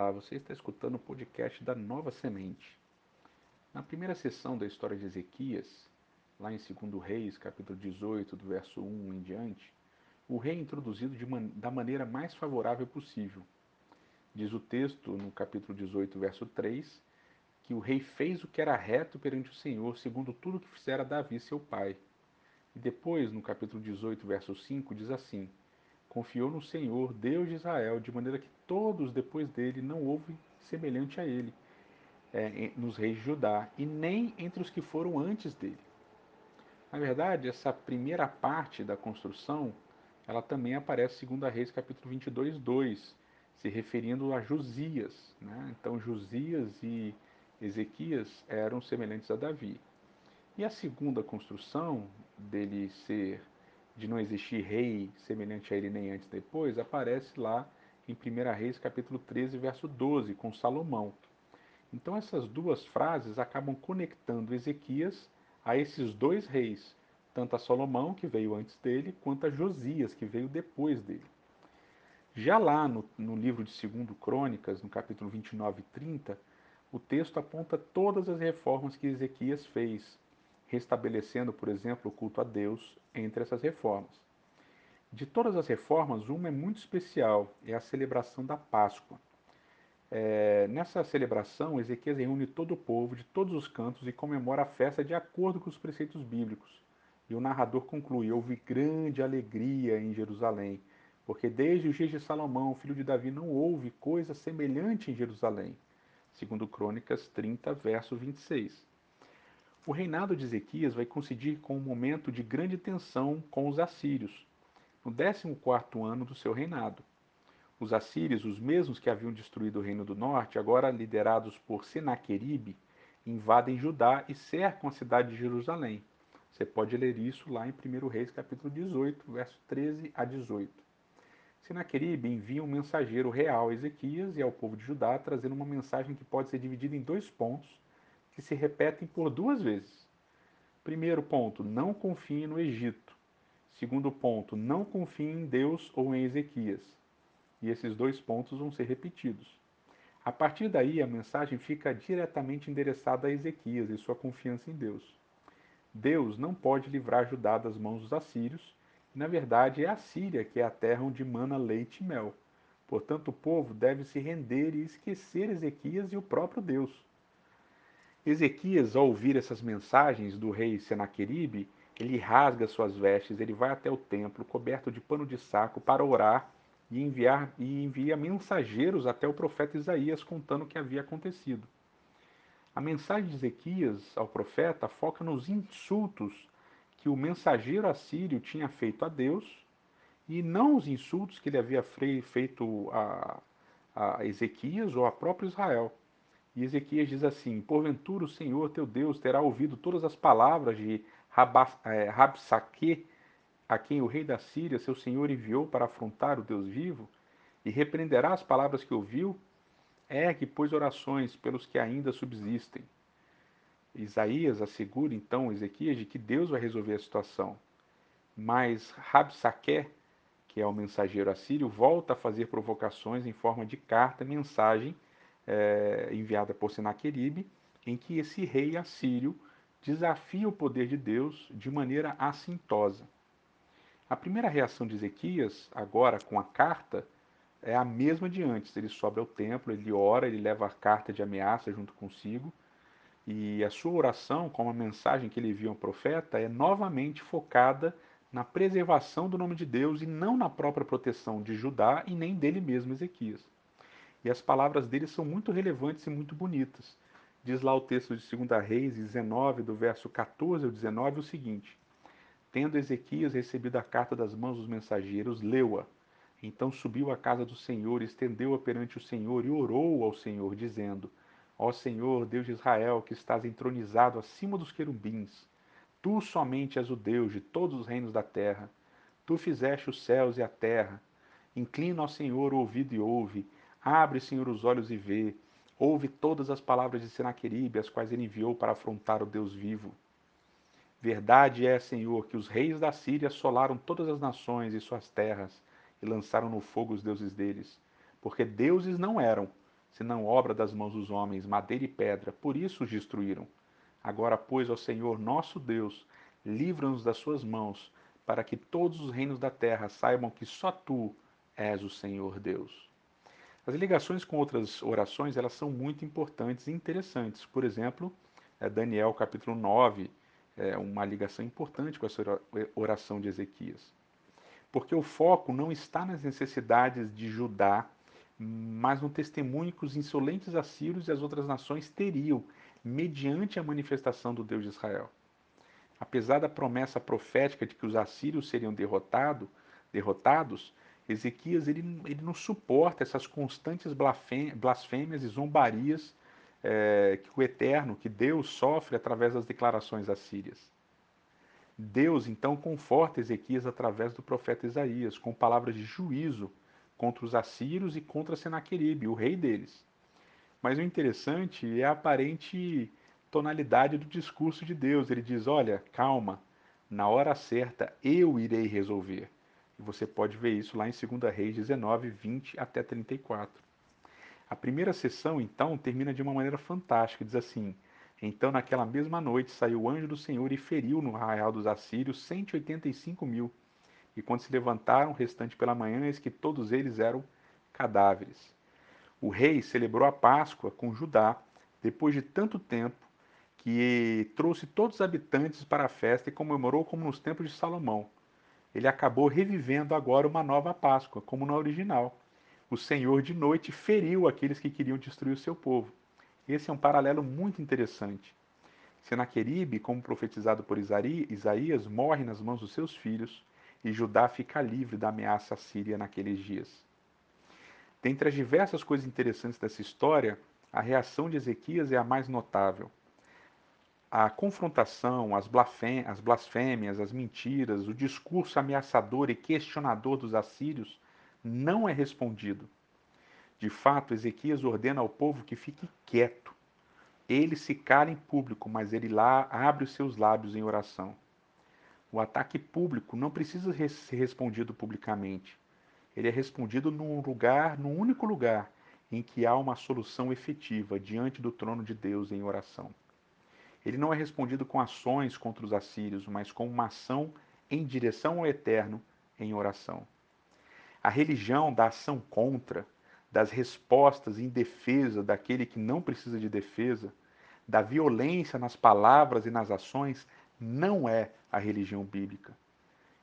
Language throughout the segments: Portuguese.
Olá, você está escutando o podcast da Nova Semente. Na primeira sessão da história de Ezequias, lá em 2 Reis, capítulo 18, do verso 1 em diante, o rei é introduzido man da maneira mais favorável possível. Diz o texto, no capítulo 18, verso 3, que o rei fez o que era reto perante o Senhor, segundo tudo que fizera Davi, seu pai. E depois, no capítulo 18, verso 5, diz assim: Confiou no Senhor, Deus de Israel, de maneira que todos depois dele não houve semelhante a ele, é, nos reis de Judá, e nem entre os que foram antes dele. Na verdade, essa primeira parte da construção, ela também aparece segundo a Reis capítulo 22, 2, se referindo a Josias. Né? Então, Josias e Ezequias eram semelhantes a Davi. E a segunda construção dele ser de não existir rei semelhante a ele nem antes depois, aparece lá em 1 Reis capítulo 13, verso 12, com Salomão. Então essas duas frases acabam conectando Ezequias a esses dois reis, tanto a Salomão, que veio antes dele, quanto a Josias, que veio depois dele. Já lá no, no livro de 2 Crônicas, no capítulo 29 e 30, o texto aponta todas as reformas que Ezequias fez, restabelecendo, por exemplo, o culto a Deus entre essas reformas. De todas as reformas, uma é muito especial, é a celebração da Páscoa. É, nessa celebração, Ezequias reúne todo o povo de todos os cantos e comemora a festa de acordo com os preceitos bíblicos. E o narrador conclui: Houve grande alegria em Jerusalém, porque desde os dias de Salomão, filho de Davi, não houve coisa semelhante em Jerusalém. Segundo Crônicas 30, verso 26. O reinado de Ezequias vai coincidir com um momento de grande tensão com os assírios, no 14º ano do seu reinado. Os assírios, os mesmos que haviam destruído o reino do norte, agora liderados por Senaqueribe, invadem Judá e cercam a cidade de Jerusalém. Você pode ler isso lá em 1 Reis capítulo 18, verso 13 a 18. Senaqueribe envia um mensageiro real a Ezequias e ao povo de Judá, trazendo uma mensagem que pode ser dividida em dois pontos, que se repetem por duas vezes. Primeiro ponto, não confie no Egito. Segundo ponto, não confie em Deus ou em Ezequias. E esses dois pontos vão ser repetidos. A partir daí, a mensagem fica diretamente endereçada a Ezequias e sua confiança em Deus. Deus não pode livrar Judá das mãos dos assírios, e na verdade é a Síria que é a terra onde mana leite e mel. Portanto, o povo deve se render e esquecer Ezequias e o próprio Deus. Ezequias, ao ouvir essas mensagens do rei Senaqueribe, ele rasga suas vestes, ele vai até o templo, coberto de pano de saco, para orar e, enviar, e envia mensageiros até o profeta Isaías contando o que havia acontecido. A mensagem de Ezequias ao profeta foca nos insultos que o mensageiro assírio tinha feito a Deus e não os insultos que ele havia feito a, a Ezequias ou a próprio Israel. E Ezequias diz assim: Porventura o Senhor teu Deus terá ouvido todas as palavras de é, Rabsaque, a quem o rei da Síria, seu senhor, enviou para afrontar o Deus vivo, e repreenderá as palavras que ouviu? Ergue, pois, orações pelos que ainda subsistem. Isaías assegura então Ezequias de que Deus vai resolver a situação. Mas Rabsaque, que é o mensageiro assírio, volta a fazer provocações em forma de carta, mensagem é, enviada por Senaqueribe, em que esse rei assírio desafia o poder de Deus de maneira assintosa. A primeira reação de Ezequias, agora com a carta, é a mesma de antes. Ele sobe ao templo, ele ora, ele leva a carta de ameaça junto consigo, e a sua oração, como a mensagem que ele envia ao profeta, é novamente focada na preservação do nome de Deus e não na própria proteção de Judá e nem dele mesmo, Ezequias. E as palavras dele são muito relevantes e muito bonitas. Diz lá o texto de 2 Reis 19, do verso 14 ao 19, o seguinte: Tendo Ezequias recebido a carta das mãos dos mensageiros, leu-a. Então subiu à casa do Senhor, estendeu-a perante o Senhor e orou ao Senhor, dizendo: Ó Senhor, Deus de Israel, que estás entronizado acima dos querubins, tu somente és o Deus de todos os reinos da terra. Tu fizeste os céus e a terra. Inclina ao Senhor o ouvido e ouve Abre, Senhor, os olhos e vê. Ouve todas as palavras de Senaqueribe, as quais ele enviou para afrontar o Deus vivo. Verdade é, Senhor, que os reis da Síria assolaram todas as nações e suas terras e lançaram no fogo os deuses deles. Porque deuses não eram, senão obra das mãos dos homens, madeira e pedra, por isso os destruíram. Agora, pois, ó Senhor nosso Deus, livra-nos das suas mãos, para que todos os reinos da terra saibam que só tu és o Senhor Deus. As ligações com outras orações, elas são muito importantes e interessantes. Por exemplo, é Daniel capítulo 9, é uma ligação importante com essa oração de Ezequias. Porque o foco não está nas necessidades de Judá, mas no testemunho que os insolentes assírios e as outras nações teriam mediante a manifestação do Deus de Israel. Apesar da promessa profética de que os assírios seriam derrotado, derrotados, Ezequias ele, ele não suporta essas constantes blasfêmias e zombarias é, que o Eterno, que Deus sofre através das declarações assírias. Deus então conforta Ezequias através do profeta Isaías, com palavras de juízo contra os assírios e contra Senaqueribe, o rei deles. Mas o interessante é a aparente tonalidade do discurso de Deus. Ele diz: Olha, calma, na hora certa eu irei resolver. E você pode ver isso lá em 2 Reis 19, 20 até 34. A primeira sessão, então, termina de uma maneira fantástica. Diz assim: Então, naquela mesma noite, saiu o anjo do Senhor e feriu no arraial dos assírios 185 mil. E quando se levantaram, restante pela manhã, eis que todos eles eram cadáveres. O rei celebrou a Páscoa com Judá, depois de tanto tempo, que trouxe todos os habitantes para a festa e comemorou como nos tempos de Salomão. Ele acabou revivendo agora uma nova Páscoa, como na original o Senhor de noite feriu aqueles que queriam destruir o seu povo. Esse é um paralelo muito interessante. Senaqueribe, como profetizado por Isaías, morre nas mãos dos seus filhos e Judá fica livre da ameaça assíria naqueles dias. Dentre as diversas coisas interessantes dessa história, a reação de Ezequias é a mais notável. A confrontação, as blasfêmias, as mentiras, o discurso ameaçador e questionador dos assírios não é respondido. De fato, Ezequias ordena ao povo que fique quieto. Ele se cala em público, mas ele lá abre os seus lábios em oração. O ataque público não precisa ser respondido publicamente. Ele é respondido num lugar, num único lugar, em que há uma solução efetiva diante do trono de Deus em oração. Ele não é respondido com ações contra os assírios, mas com uma ação em direção ao eterno em oração. A religião da ação contra, das respostas em defesa daquele que não precisa de defesa, da violência nas palavras e nas ações, não é a religião bíblica.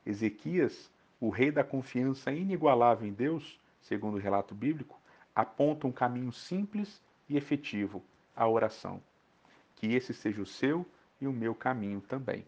Ezequias, o rei da confiança inigualável em Deus, segundo o relato bíblico, aponta um caminho simples e efetivo, a oração. Que esse seja o seu e o meu caminho também.